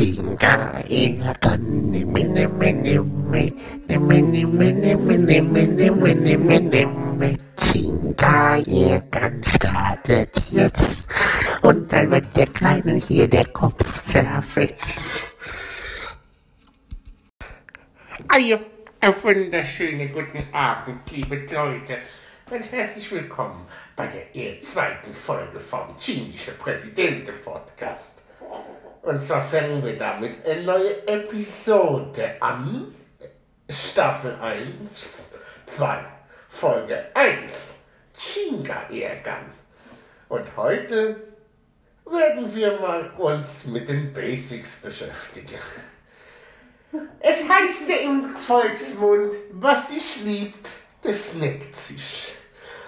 Finca en la carne. Mene, mene, me. Mene, mene, mene, mene, mene, mene, me. Finca, ihr Gang startet jetzt. Und dann wird der Kleinen hier der Kopf zerfetzt. Eier. Einen wunderschönen guten Abend, liebe Leute, und herzlich willkommen bei der eher zweiten Folge vom Chinesische Präsidenten Podcast. Und zwar fangen wir damit eine neue Episode an. Staffel 1, 2, Folge 1. Chinga ärgern. Und heute werden wir mal uns mit den Basics beschäftigen. Es heißt ja im Volksmund, was sich liebt, das neckt sich.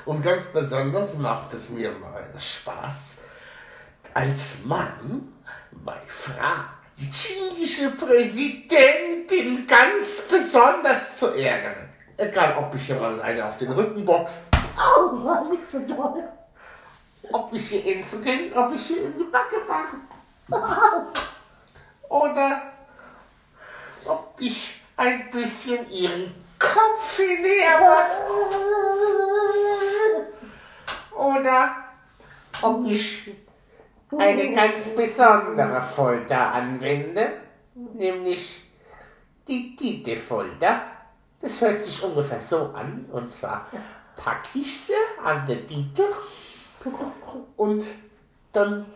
Und ganz besonders macht es mir mal Spaß, als Mann meine Frau, die chinesische Präsidentin, ganz besonders zu ärgern. Egal, ob ich hier mal eine auf den Rücken box, Au, Mann, nicht so doll. ob ich hier ins Kinn, ob ich hier in die Backe mache. Oder ob ich ein bisschen ihren Kopf hinehre. Oder ob ich eine ganz besondere Folter anwende, nämlich die Dite-Folter. Das hört sich ungefähr so an, und zwar packe ich sie an der Dite und dann,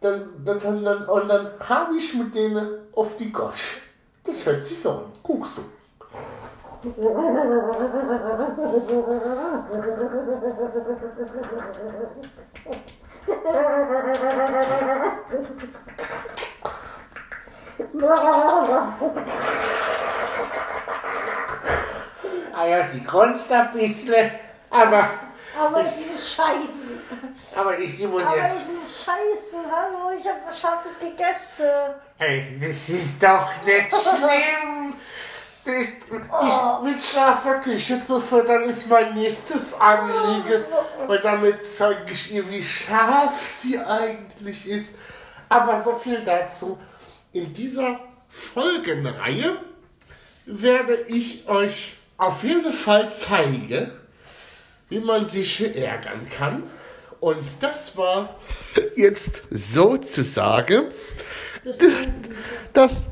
dann, dann, dann, dann, und dann habe ich mit denen auf die Gosch. Das hört sich so an. Guckst du. Ah ja, sie grunzt ein bisschen, aber, Aber ich muss scheißen. aber ich, die muss Aber jetzt... ich muss scheißen. Hallo, ich habe was Scharfes gegessen. Hey, das ist doch nicht schlimm. Das, Oh. dich mit scharfer Küche zu füttern ist mein nächstes Anliegen. Und damit zeige ich ihr, wie scharf sie eigentlich ist. Aber so viel dazu. In dieser Folgenreihe werde ich euch auf jeden Fall zeigen, wie man sich ärgern kann. Und das war jetzt sozusagen das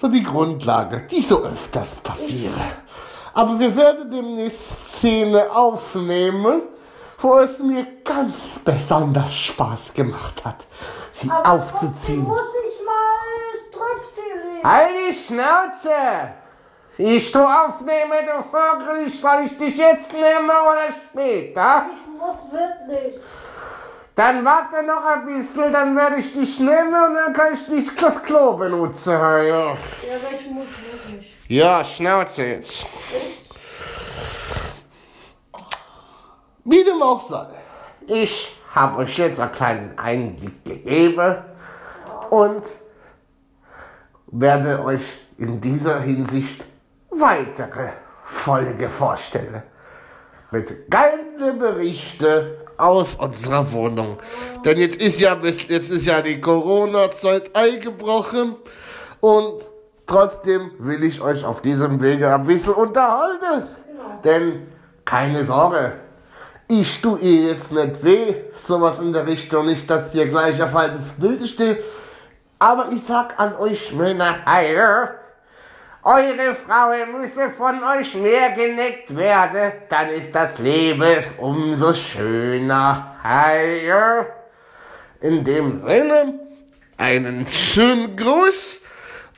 so die Grundlage, die so öfters passiere. Aber wir werden demnächst Szene aufnehmen, wo es mir ganz besonders Spaß gemacht hat, sie Aber aufzuziehen. muss ich mal Tröpfchen Halt die Schnauze! Ich tu aufnehme, du Vogel, soll ich dich jetzt nehmen oder später? Ich muss wirklich. Dann warte noch ein bisschen, dann werde ich dich nehmen und dann kann ich dich das Klo benutzen. Ja, Ja, aber ich muss wirklich. ja Schnauze jetzt. Wie dem auch sei. Ich habe euch jetzt einen kleinen Einblick gegeben und werde euch in dieser Hinsicht weitere Folge vorstellen. Mit geilen Berichten aus unserer Wohnung. Denn jetzt ist ja, jetzt ist ja die Corona-Zeit eingebrochen und trotzdem will ich euch auf diesem Wege ein bisschen unterhalten. Denn keine Sorge, ich tu ihr jetzt nicht weh, sowas in der Richtung, nicht, dass ihr gleich auf altes Bild steht. Aber ich sag an euch Männer, eure Frauen müsse von euch mehr geneckt werden, dann ist das Leben umso schöner. Hey, in dem Sinne, einen schönen Gruß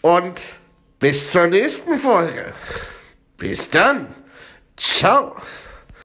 und bis zur nächsten Folge. Bis dann. Ciao.